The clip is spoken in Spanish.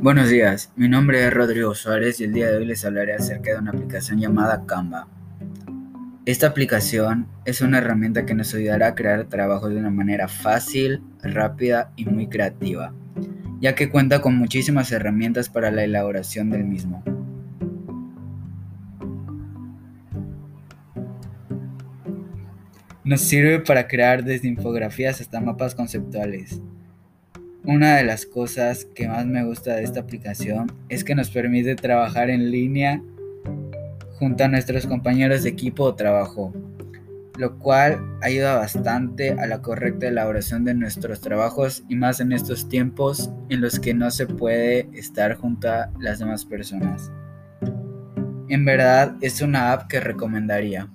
Buenos días, mi nombre es Rodrigo Suárez y el día de hoy les hablaré acerca de una aplicación llamada Canva. Esta aplicación es una herramienta que nos ayudará a crear trabajos de una manera fácil, rápida y muy creativa, ya que cuenta con muchísimas herramientas para la elaboración del mismo. Nos sirve para crear desde infografías hasta mapas conceptuales. Una de las cosas que más me gusta de esta aplicación es que nos permite trabajar en línea junto a nuestros compañeros de equipo o trabajo, lo cual ayuda bastante a la correcta elaboración de nuestros trabajos y más en estos tiempos en los que no se puede estar junto a las demás personas. En verdad es una app que recomendaría.